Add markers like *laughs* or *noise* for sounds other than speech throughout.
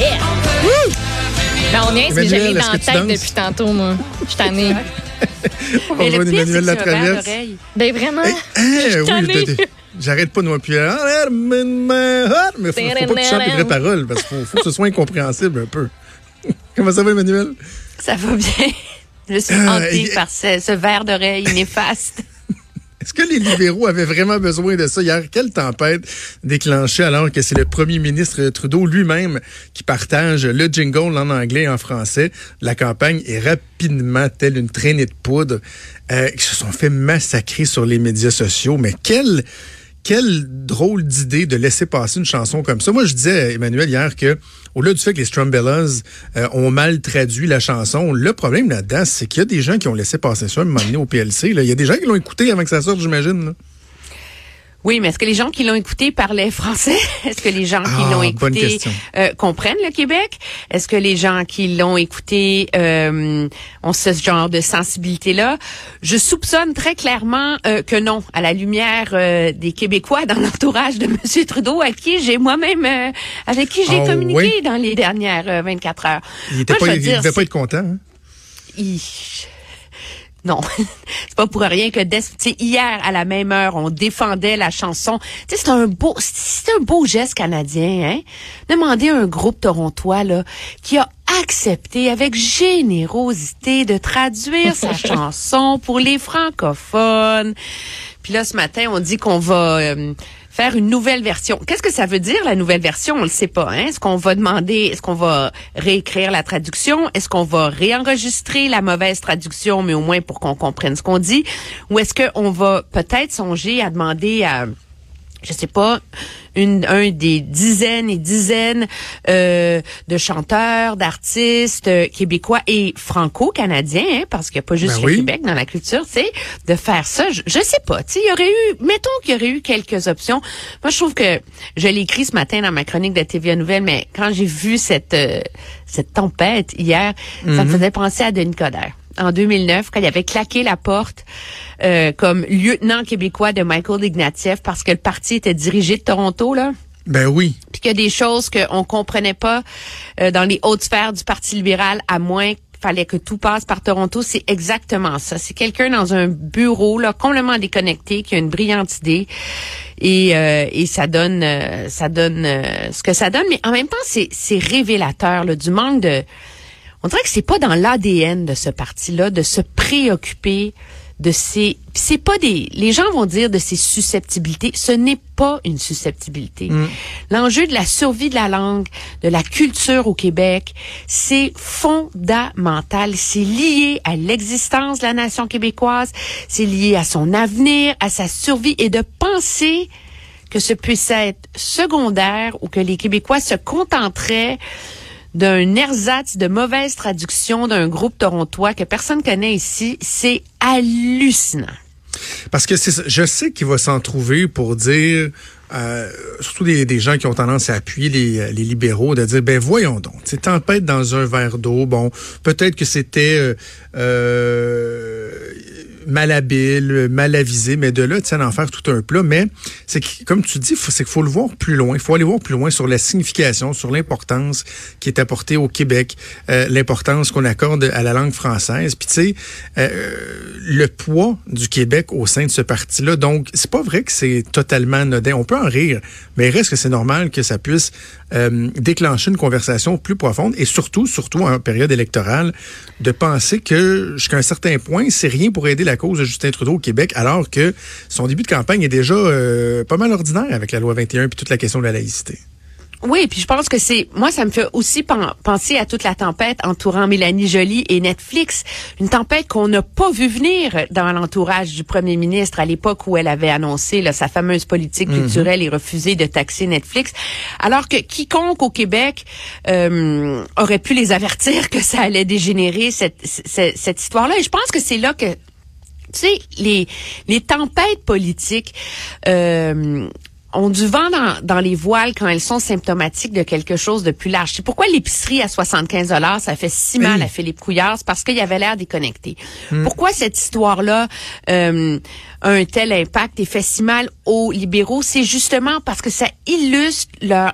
Yeah! Ben, on niaise, mais j'ai est-ce dans la tête depuis tantôt, moi. Je suis tannée. *laughs* On va Emmanuel Latraverse. Ben, vraiment. Hey, oui, tannée. je te- J'arrête pas de moi puis ah, mais faut, faut pas que tu chantes les vraies paroles parce qu'il faut, faut que ce soit incompréhensible un peu. *laughs* Comment ça va, Emmanuel? Ça va bien. Je suis Ah, hantée et- par ce, ce verre d'oreille néfaste. Est-ce que les libéraux avaient vraiment besoin de ça? Hier? Quelle tempête déclenchée alors que c'est le premier ministre Trudeau lui-même qui partage le jingle en anglais et en français la campagne et rapidement, telle une traînée de poudre, euh, qui se sont fait massacrer sur les médias sociaux. Mais quelle, quelle drôle d'idée de laisser passer une chanson comme ça. Moi, je disais, Emmanuel, hier que au-delà du fait que les Strumbellas euh, ont mal traduit la chanson, le problème là-dedans, c'est qu'il y a des gens qui ont laissé passer ça à un moment donné au PLC. Il y a des gens qui l'ont écouté avant que ça sorte, j'imagine. Oui, mais est-ce que les gens qui l'ont écouté parlaient français? *laughs* Est-ce que les gens qui Ah, l'ont bonne écouté euh, comprennent le Québec? Est-ce que les gens qui l'ont écouté euh, ont ce genre de sensibilité-là? Je soupçonne très clairement euh, que non, à la lumière euh, des Québécois dans l'entourage de *laughs* M. Trudeau, à qui j'ai moi-même, euh, avec qui j'ai Ah, communiqué oui? dans les dernières euh, 24 heures. Il dire, devait pas être content. hein? il- Non, *laughs* c'est pas pour rien que sais, hier à la même heure, on défendait la chanson. C'est un beau, c'est un beau geste canadien, hein. Demandez à un groupe torontois là qui a accepté avec générosité de traduire sa *laughs* chanson pour les francophones. Puis là, ce matin, on dit qu'on va euh, faire une nouvelle version. Qu'est-ce que ça veut dire, la nouvelle version? On le sait pas. Hein? Est-ce qu'on va demander, est-ce qu'on va réécrire la traduction? Est-ce qu'on va réenregistrer la mauvaise traduction, mais au moins pour qu'on comprenne ce qu'on dit? Ou est-ce qu'on va peut-être songer à demander à je sais pas, une, un des dizaines et dizaines euh, de chanteurs, d'artistes euh, québécois et franco-canadiens, hein, parce qu'il n'y a pas juste Ben le oui. Québec dans la culture, c'est de faire ça. Je, je sais pas, tu sais, il y aurait eu, mettons qu'il y aurait eu quelques options. Moi, je trouve que je l'ai écrit ce matin dans ma chronique de TVA Nouvelle, mais quand j'ai vu cette euh, cette tempête hier, ça me faisait penser à Denis Coderre. En 2009, quand il avait claqué la porte euh, comme lieutenant québécois de Michael Ignatieff parce que le parti était dirigé de Toronto, là Ben oui. puis qu'il y a des choses qu'on comprenait pas euh, dans les hautes sphères du Parti libéral, à moins qu'il fallait que tout passe par Toronto, c'est exactement ça. C'est quelqu'un dans un bureau là complètement déconnecté qui a une brillante idée et, euh, et ça donne euh, ça donne euh, ce que ça donne, mais en même temps c'est c'est révélateur là, du manque de on dirait que c'est pas dans l'ADN de ce parti-là de se préoccuper de ces c'est pas des les gens vont dire de ces susceptibilités. Ce n'est pas une susceptibilité. L'enjeu de la survie de la langue de la culture au Québec c'est fondamental. C'est lié à l'existence de la nation québécoise. C'est lié à son avenir à sa survie. Et de penser que ce puisse être secondaire ou que les Québécois se contenteraient d'un ersatz de mauvaise traduction d'un groupe torontois que personne connaît ici, c'est hallucinant. Parce que je sais qu'il va s'en trouver pour dire, euh, surtout des, gens qui ont tendance à appuyer les, les libéraux, de dire, ben voyons donc, c'est tempête dans un verre d'eau. Bon, peut-être que c'était euh, euh, malhabile, mal avisé, mais de là, tu sais, d'en faire tout un plat. Mais c'est que, comme tu dis, c'est qu'il faut le voir plus loin. Il faut aller voir plus loin sur la signification, sur l'importance qui est apportée au Québec, euh, l'importance qu'on accorde à la langue française. Puis tu sais, euh, le poids du Québec au sein de ce parti-là. Donc, c'est pas vrai que c'est totalement anodin. On peut en rire, mais reste que c'est normal que ça puisse euh, déclencher une conversation plus profonde et surtout, surtout en période électorale, de penser que jusqu'à un certain point, c'est rien pour aider la cause de Justin Trudeau au Québec, alors que son début de campagne est déjà euh, pas mal ordinaire avec la loi 21 puis toute la question de la laïcité. Oui, puis je pense que c'est moi ça me fait aussi pen- penser à toute la tempête entourant Mélanie Joly et Netflix, une tempête qu'on n'a pas vu venir dans l'entourage du premier ministre à l'époque où elle avait annoncé là, sa fameuse politique culturelle et refusé de taxer Netflix, alors que quiconque au Québec euh, aurait pu les avertir que ça allait dégénérer cette cette, cette histoire-là. Et je pense que c'est là que tu sais, les, les tempêtes politiques, euh, ont du vent dans, dans les voiles quand elles sont symptomatiques de quelque chose de plus large. C'est pourquoi l'épicerie à 75 dollars, ça fait si mal à Philippe Couillard, c'est parce qu'il avait l'air déconnecté. Hmm. Pourquoi cette histoire-là euh, a un tel impact et fait si mal aux libéraux? C'est justement parce que ça illustre leur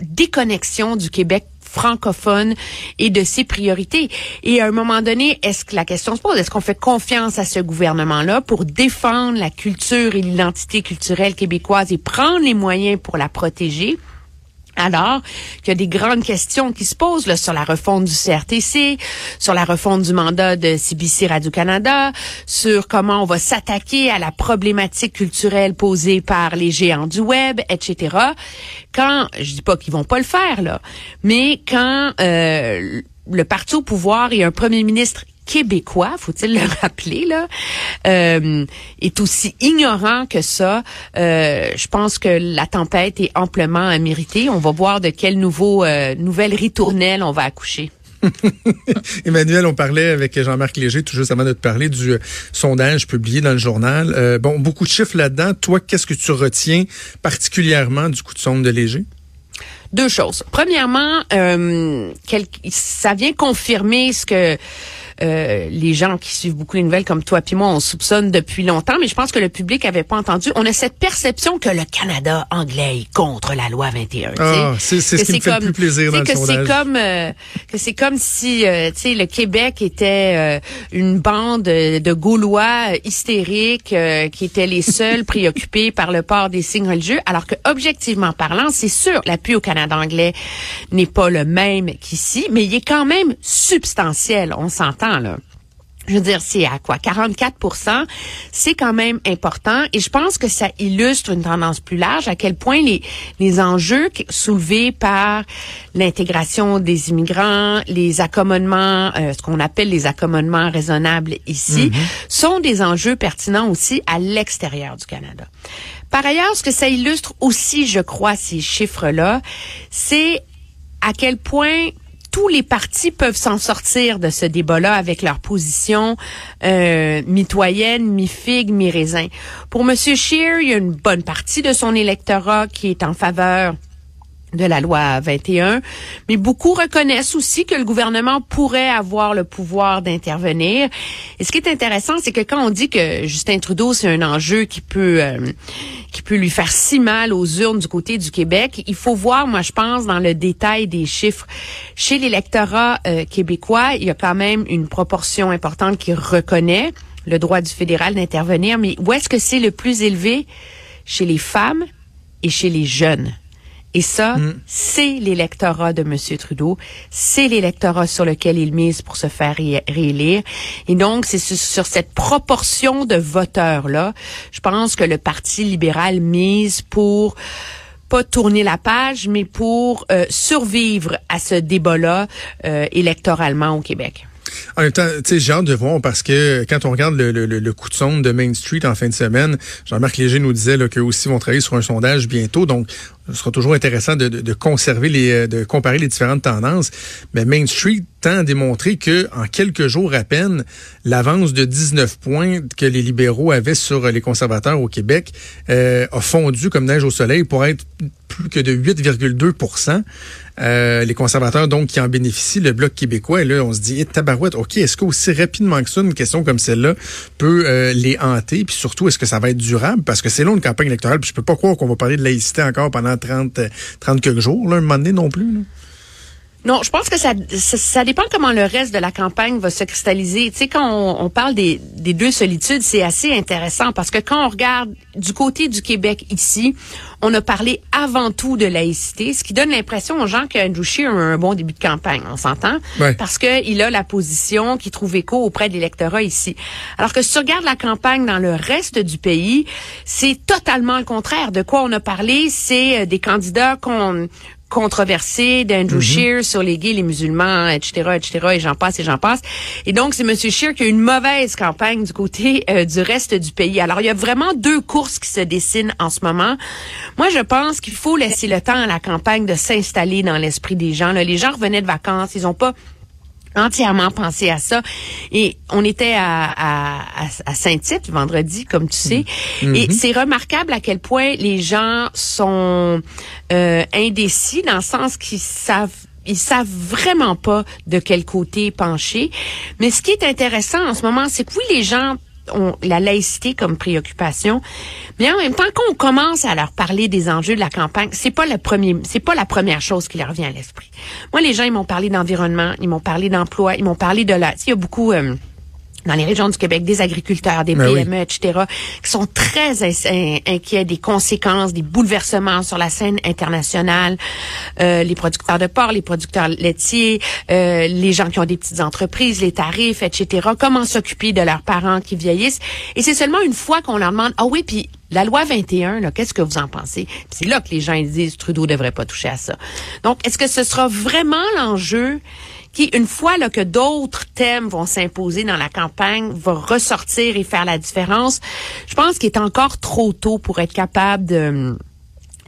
déconnexion du Québec francophone et de ses priorités. Et à un moment donné, est-ce que la question se pose, est-ce qu'on fait confiance à ce gouvernement-là pour défendre la culture et l'identité culturelle québécoise et prendre les moyens pour la protéger? Alors qu'il y a des grandes questions qui se posent là, sur la refonte du CRTC, sur la refonte du mandat de CBC Radio-Canada, sur comment on va s'attaquer à la problématique culturelle posée par les géants du web, etc. Quand, je dis pas qu'ils vont pas le faire là, mais quand euh, le parti au pouvoir et un premier ministre québécois, faut-il le *laughs* rappeler là, euh, est aussi ignorant que ça. Euh, je pense que la tempête est amplement méritée. On va voir de quelle nouveau euh, nouvelle ritournelle on va accoucher. *laughs* Emmanuel, on parlait avec Jean-Marc Léger tout juste avant de te parler du sondage publié dans le journal. bon, beaucoup de chiffres là-dedans. Toi, qu'est-ce que tu retiens particulièrement du coup de sonde de Léger? Deux choses. Premièrement, ça vient confirmer ce que euh, les gens qui suivent beaucoup les nouvelles comme toi puis moi, on soupçonne depuis longtemps, mais je pense que le public avait pas entendu. On a cette perception que le Canada anglais est contre la loi 21. Ah, c'est ce qui me fait le plus plaisir dans le que. C'est comme euh, que c'est comme si euh, tu sais le Québec était une bande de Gaulois hystériques qui étaient les seuls préoccupés *laughs* par le port des signes religieux, alors que objectivement parlant, c'est sûr, l'appui au Canada anglais n'est pas le même qu'ici, mais il est quand même substantiel. On s'entend je veux dire, c'est à quoi? 44% C'est quand même important et je pense que ça illustre une tendance plus large à quel point les, les enjeux soulevés par l'intégration des immigrants, les accommodements, euh, ce qu'on appelle les accommodements raisonnables ici, mm-hmm. sont des enjeux pertinents aussi à l'extérieur du Canada. Par ailleurs, ce que ça illustre aussi, je crois, ces chiffres-là, c'est à quel point tous les partis peuvent s'en sortir de ce débat-là avec leur position euh, mitoyenne, mi-figue, mi-raisin. Pour M. Scheer, il y a une bonne partie de son électorat qui est en faveur de la loi 21, mais beaucoup reconnaissent aussi que le gouvernement pourrait avoir le pouvoir d'intervenir. Et ce qui est intéressant, c'est que quand on dit que Justin Trudeau c'est un enjeu qui peut euh, qui peut lui faire si mal aux urnes du côté du Québec, il faut voir, moi je pense, dans le détail des chiffres. Chez l'électorat euh, québécois, il y a quand même une proportion importante qui reconnaît le droit du fédéral d'intervenir, mais où est-ce que c'est le plus élevé? Chez les femmes et chez les jeunes. Et ça, mm. c'est l'électorat de M. Trudeau. C'est l'électorat sur lequel il mise pour se faire réélire. Et donc, c'est sur cette proportion de voteurs-là, je pense que le Parti libéral mise pour pas tourner la page, mais pour euh, survivre à ce débat-là euh, électoralement au Québec. En même temps, j'ai hâte de voir parce que quand on regarde le, le, le, coup de sonde de Main Street en fin de semaine, Jean-Marc Léger nous disait qu'eux aussi vont travailler sur un sondage bientôt. Donc, ce sera toujours intéressant de, conserver les, euh, de comparer les différentes tendances. Mais Main Street tend à démontrer que en quelques jours à peine, l'avance de 19 points que les libéraux avaient sur les conservateurs au Québec euh, a fondu comme neige au soleil pour être plus que de 8,2 euh, les conservateurs donc qui en bénéficient, le bloc québécois, là on se dit, eh, tabarouette, ok, est-ce qu'aussi rapidement que ça, une question comme celle-là peut euh, les hanter, puis surtout, est-ce que ça va être durable? Parce que c'est long une campagne électorale, puis je peux pas croire qu'on va parler de laïcité encore pendant 30, 30 quelques jours, là, un moment donné non plus. Là. Non, je pense que ça, ça, dépend comment le reste de la campagne va se cristalliser. Tu sais, quand on, parle des, des, deux solitudes, c'est assez intéressant parce que quand on regarde du côté du Québec ici, on a parlé avant tout de laïcité, ce qui donne l'impression aux gens qu'Andrew Scheer a un bon début de campagne, on s'entend, parce qu'il a la position qui trouve écho auprès de l'électorat ici. Alors que si tu regardes la campagne dans le reste du pays, c'est totalement le contraire. De quoi on a parlé, c'est euh, des candidats qu'on controversé d'Andrew mm sur les gays, les musulmans, etc., etc., et j'en passe et j'en passe. Et donc, c'est M. Scheer qui a une mauvaise campagne du côté euh, du reste du pays. Alors, il y a vraiment deux courses qui se dessinent en ce moment. Moi, je pense qu'il faut laisser le temps à la campagne de s'installer dans l'esprit des gens. Là, les gens revenaient de vacances, ils ont pas entièrement pensé à ça. Et on était à, à, à Saint-Tite vendredi, comme tu sais. Mm. Et mm-hmm. c'est remarquable à quel point les gens sont euh, indécis dans le sens qu'ils savent ils savent vraiment pas de quel côté pencher. Mais ce qui est intéressant en ce moment, c'est que oui, les gens ont la laïcité comme préoccupation, mais en même temps qu'on commence à leur parler des enjeux de la campagne, c'est pas le premier, c'est pas la première chose qui leur vient à l'esprit. Moi, les gens, ils m'ont parlé d'environnement, ils m'ont parlé d'emploi, ils m'ont parlé de la, il y a beaucoup euh, dans les régions du Québec, des agriculteurs, des ben PME, etc., qui sont très inquiets des conséquences, des bouleversements sur la scène internationale. Euh, les producteurs de porc, les producteurs laitiers, euh, les gens qui ont des petites entreprises, les tarifs, etc. Comment s'occuper de leurs parents qui vieillissent. Et c'est seulement une fois qu'on leur demande, ah oui, puis la loi 21, qu'est-ce que vous en pensez? C'est là que les gens ils disent, Trudeau devrait pas toucher à ça. Donc, est-ce que ce sera vraiment l'enjeu qui, une fois là, que d'autres thèmes vont s'imposer dans la campagne, va ressortir et faire la différence. Je pense qu'il est encore trop tôt pour être capable de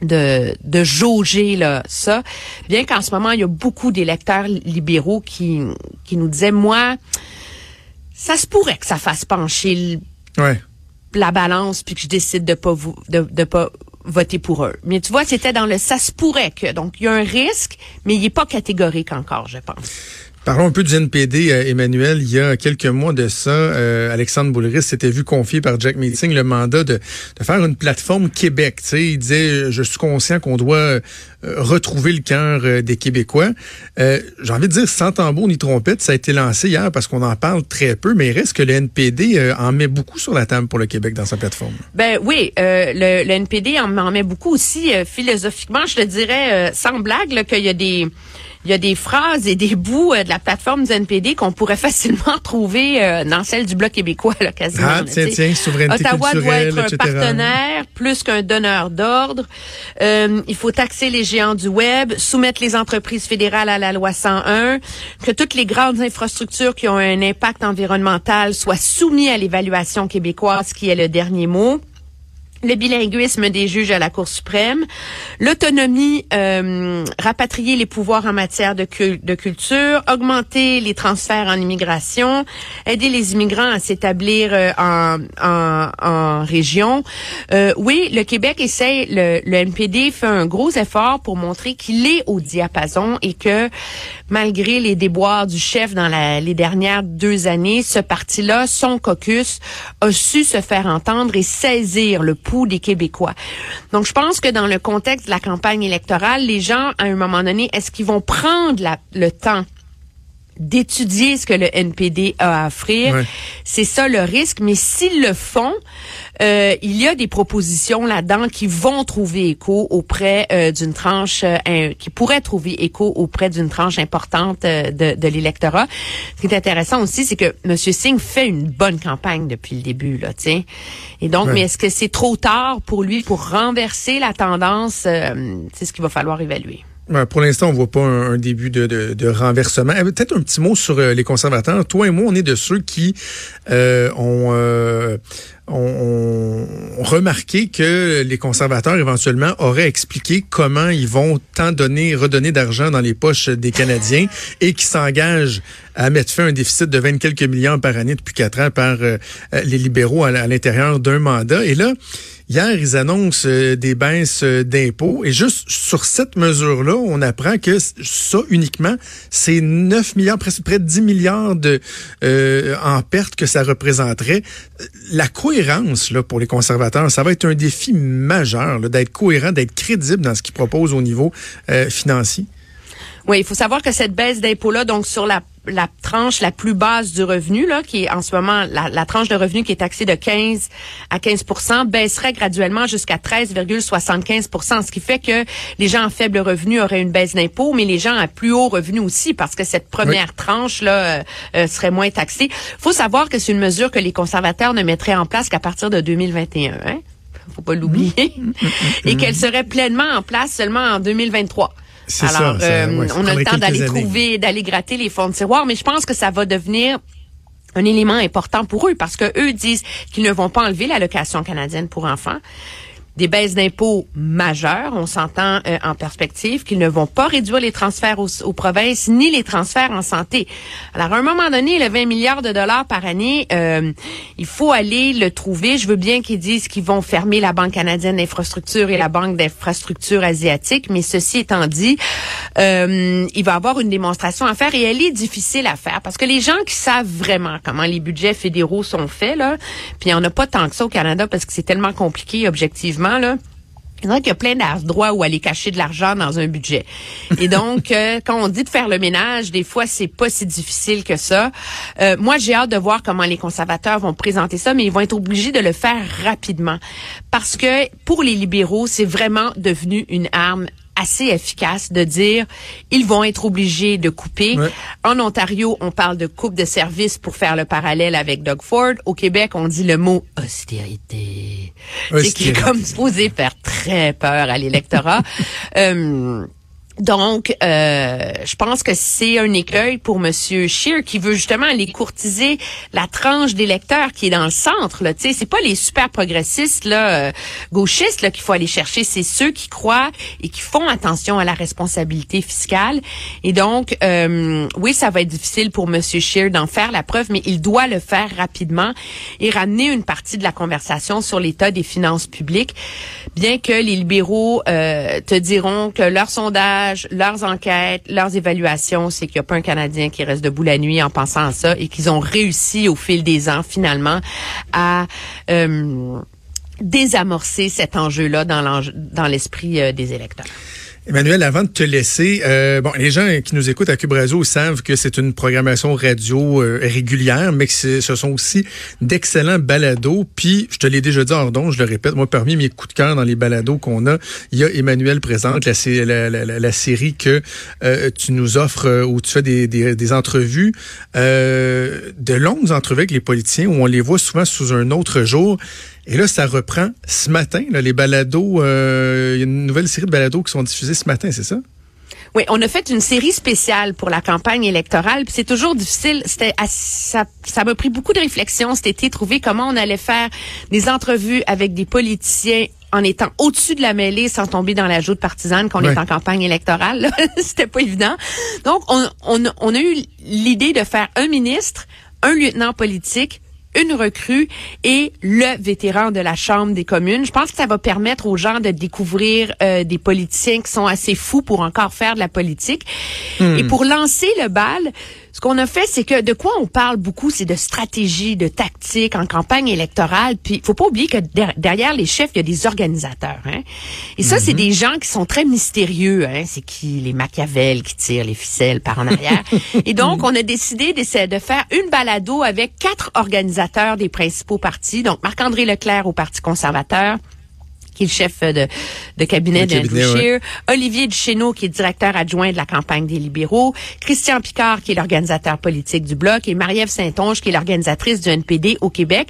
de, de jauger là, ça, bien qu'en ce moment, il y a beaucoup d'électeurs libéraux qui, qui nous disaient, moi, ça se pourrait que ça fasse pencher la balance puis que je décide de pas vous, de, de pas voter pour eux. Mais tu vois, c'était dans le ça se pourrait que. Donc, il y a un risque, mais il n'est pas catégorique encore, je pense. Parlons un peu du NPD, euh, Emmanuel. Il y a quelques mois de ça, euh, Alexandre Boulris s'était vu confier par Jack Meeting le mandat de, de faire une plateforme Québec. Sais, il disait, je suis conscient qu'on doit retrouver le cœur des Québécois. J'ai envie de dire, sans tambour ni trompette, ça a été lancé hier parce qu'on en parle très peu, mais il reste que le NPD en met beaucoup sur la table pour le Québec dans sa plateforme. Ben oui, le, le, NPD en, en, met beaucoup aussi philosophiquement. Je te dirais, sans blague, qu'il y a des il y a des phrases et des bouts euh, de la plateforme du NPD qu'on pourrait *laughs* facilement trouver euh, dans celle du Bloc québécois, là, quasiment. Ah, tiens, tiens, souveraineté Ottawa doit être un partenaire plus qu'un donneur d'ordre. Euh, il faut taxer les du web, soumettre les entreprises fédérales à la loi 101, que toutes les grandes infrastructures qui ont un impact environnemental soient soumises à l'évaluation québécoise, qui est le dernier mot le bilinguisme des juges à la Cour suprême, l'autonomie, euh, rapatrier les pouvoirs en matière de, culture, augmenter les transferts en immigration, aider les immigrants à s'établir euh, en, en, en, région. Euh, oui, le Québec essaie, le, le NPD fait un gros effort pour montrer qu'il est au diapason et que malgré les déboires du chef dans la, les dernières deux années, ce parti-là, son caucus, a su se faire entendre et saisir le Donc, je pense que dans le contexte de la campagne électorale, les gens, à un moment donné, est-ce qu'ils vont prendre le temps d'étudier ce que le NPD a à offrir. C'est ça le risque. Mais s'ils le font, euh, il y a des propositions là-dedans qui vont trouver écho auprès euh, d'une tranche, euh, qui pourraient trouver écho auprès d'une tranche importante de, de l'électorat. Ce qui est intéressant aussi, c'est que M. Singh fait une bonne campagne depuis le début, là, tiens. Et donc, mais est-ce que c'est trop tard pour lui pour renverser la tendance? c'est ce qu'il va falloir évaluer. Pour l'instant, on voit pas un, début de, de, de renversement. Eh, peut-être un petit mot sur euh, les conservateurs. Toi et moi, on est de ceux qui euh, ont, euh, ont, remarqué que les conservateurs éventuellement auraient expliqué comment ils vont tant donner, redonner d'argent dans les poches des Canadiens et qui s'engagent à mettre fin à un déficit de 20 quelques millions par année depuis quatre ans par les libéraux à l'intérieur d'un mandat. Et là, Hier, ils annoncent euh, des baisses euh, d'impôts et juste sur cette mesure-là, on apprend que ça uniquement, c'est 9 milliards, presque près de 10 milliards de euh, en pertes que ça représenterait. La cohérence là pour les conservateurs, ça va être un défi majeur d'être cohérent, d'être crédible dans ce qu'ils proposent au niveau financier. Oui, il faut savoir que cette baisse d'impôts-là, donc sur la la tranche la plus basse du revenu, là, qui est en ce moment la, tranche de revenu qui est taxée de 15 à 15% baisserait graduellement jusqu'à 13,75% ce qui fait que les gens en faible revenu auraient une baisse d'impôt, mais les gens à plus haut revenu aussi, parce que cette première tranche là euh, euh, serait moins taxée. faut savoir que c'est une mesure que les conservateurs ne mettraient en place qu'à partir de 2021. Hein? Faut pas l'oublier. Mmh. Et qu'elle serait pleinement en place seulement en 2023. Alors, euh, on a le temps d'aller trouver, d'aller gratter les fonds de tiroir, mais je pense que ça va devenir un élément important pour eux parce que eux disent qu'ils ne vont pas enlever l'allocation canadienne pour enfants. Des baisses d'impôts majeures, on s'entend euh, en perspective, qu'ils ne vont pas réduire les transferts aux, aux, provinces ni les transferts en santé. Alors, à un moment donné, le 20 milliards de dollars par année, euh, il faut aller le trouver. Je veux bien qu'ils disent qu'ils vont fermer la Banque canadienne d'infrastructure et la Banque d'infrastructure asiatique, mais ceci étant dit, euh, il va y avoir une démonstration à faire et elle est difficile à faire parce que les gens qui savent vraiment comment les budgets fédéraux sont faits, là, puis il n'y en a pas tant que ça au Canada parce que c'est tellement compliqué objectivement, là. Il y a plein d'endroits où aller cacher de l'argent dans un budget. Et donc, *laughs* euh, quand on dit de faire le ménage, des fois, c'est pas si difficile que ça. Euh, moi, j'ai hâte de voir comment les conservateurs vont présenter ça, mais ils vont être obligés de le faire rapidement. Parce que pour les libéraux, c'est vraiment devenu une arme assez efficace de dire ils vont être obligés de couper. En Ontario, on parle de coupe de services pour faire le parallèle avec Doug Ford. Au Québec, on dit le mot austérité. C'est qui est comme supposé faire très peur à l'électorat. *laughs* euh, donc, euh, je pense que c'est un écueil pour Monsieur Scheer qui veut justement aller courtiser la tranche d'électeurs qui est dans le centre. Là, tu sais, c'est pas les super progressistes là, euh, gauchistes là qu'il faut aller chercher, c'est ceux qui croient et qui font attention à la responsabilité fiscale. Et donc, euh, oui, ça va être difficile pour Monsieur Scheer d'en faire la preuve, mais il doit le faire rapidement et ramener une partie de la conversation sur l'état des finances publiques. Bien que les libéraux euh, te diront que leur sondage leurs enquêtes, leurs évaluations, c'est qu'il n'y a pas un Canadien qui reste debout la nuit en pensant à ça et qu'ils ont réussi au fil des ans finalement à euh, désamorcer cet enjeu-là dans l'esprit euh, des électeurs. Emmanuel, avant de te laisser, euh, bon, les gens qui nous écoutent à Cube Radio savent que c'est une programmation radio euh, régulière, mais que ce sont aussi d'excellents balados. Puis, je te l'ai déjà dit hors je le répète, moi, parmi mes coups de cœur dans les balados qu'on a, il y a Emmanuel présente, la, la, série que euh, tu nous offres euh, où tu fais des, des, des entrevues, de longues entrevues avec les politiciens où on les voit souvent sous un autre jour. Et là, ça reprend ce matin, là, les balados. Euh, il y a une nouvelle série de balados qui sont diffusés ce matin, c'est ça? Oui, on a fait une série spéciale pour la campagne électorale. Puis c'est toujours difficile. C'était ça, ça m'a pris beaucoup de réflexion cet été, trouver comment on allait faire des entrevues avec des politiciens en étant au-dessus de la mêlée sans tomber dans la joute partisane qu'on est en campagne électorale. *laughs* C'était pas évident. Donc, on, on, on a eu l'idée de faire un ministre, un lieutenant politique, une recrue et le vétéran de la Chambre des communes. Je pense que ça va permettre aux gens de découvrir euh, des politiciens qui sont assez fous pour encore faire de la politique. Hmm. Et pour lancer le bal, ce qu'on a fait, c'est que de quoi on parle beaucoup, c'est de stratégie, de tactique en campagne électorale. Puis, faut pas oublier que derrière les chefs, il y a des organisateurs. Hein? Et ça, c'est mhm. des gens qui sont très mystérieux. Hein? C'est qui les Machiavel qui tirent les ficelles par en arrière. *laughs* Et donc, on a décidé de faire une balado avec quatre organisateurs des principaux partis. Donc, Marc-André Leclerc au Parti conservateur qui est le chef de, de cabinet d'Andrew Scheer, Olivier Duchesneau, qui est directeur adjoint de la campagne des libéraux, Christian Picard, qui est l'organisateur politique du Bloc, et Marie-Ève Saint-Onge, qui est l'organisatrice du NPD au Québec.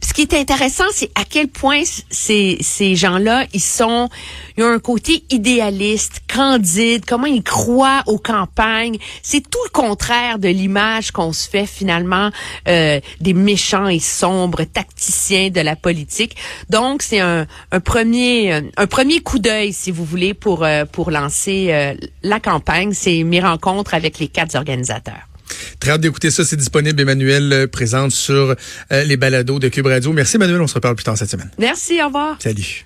Puis ce qui est intéressant, c'est à quel point ces, ces gens-là, ils sont, ils ont un côté idéaliste, candide, comment ils croient aux campagnes. C'est tout le contraire de l'image qu'on se fait finalement euh, des méchants et sombres tacticiens de la politique. Donc, c'est un, un premier euh, un premier coup d'œil, si vous voulez, pour euh, pour lancer euh, la campagne. C'est mes rencontres avec les quatre organisateurs. Très hâte d'écouter ça. C'est disponible. Emmanuel présente sur les balados de Cube Radio. Merci, Emmanuel. On se reparle plus tard cette semaine. Merci. Au revoir. Salut.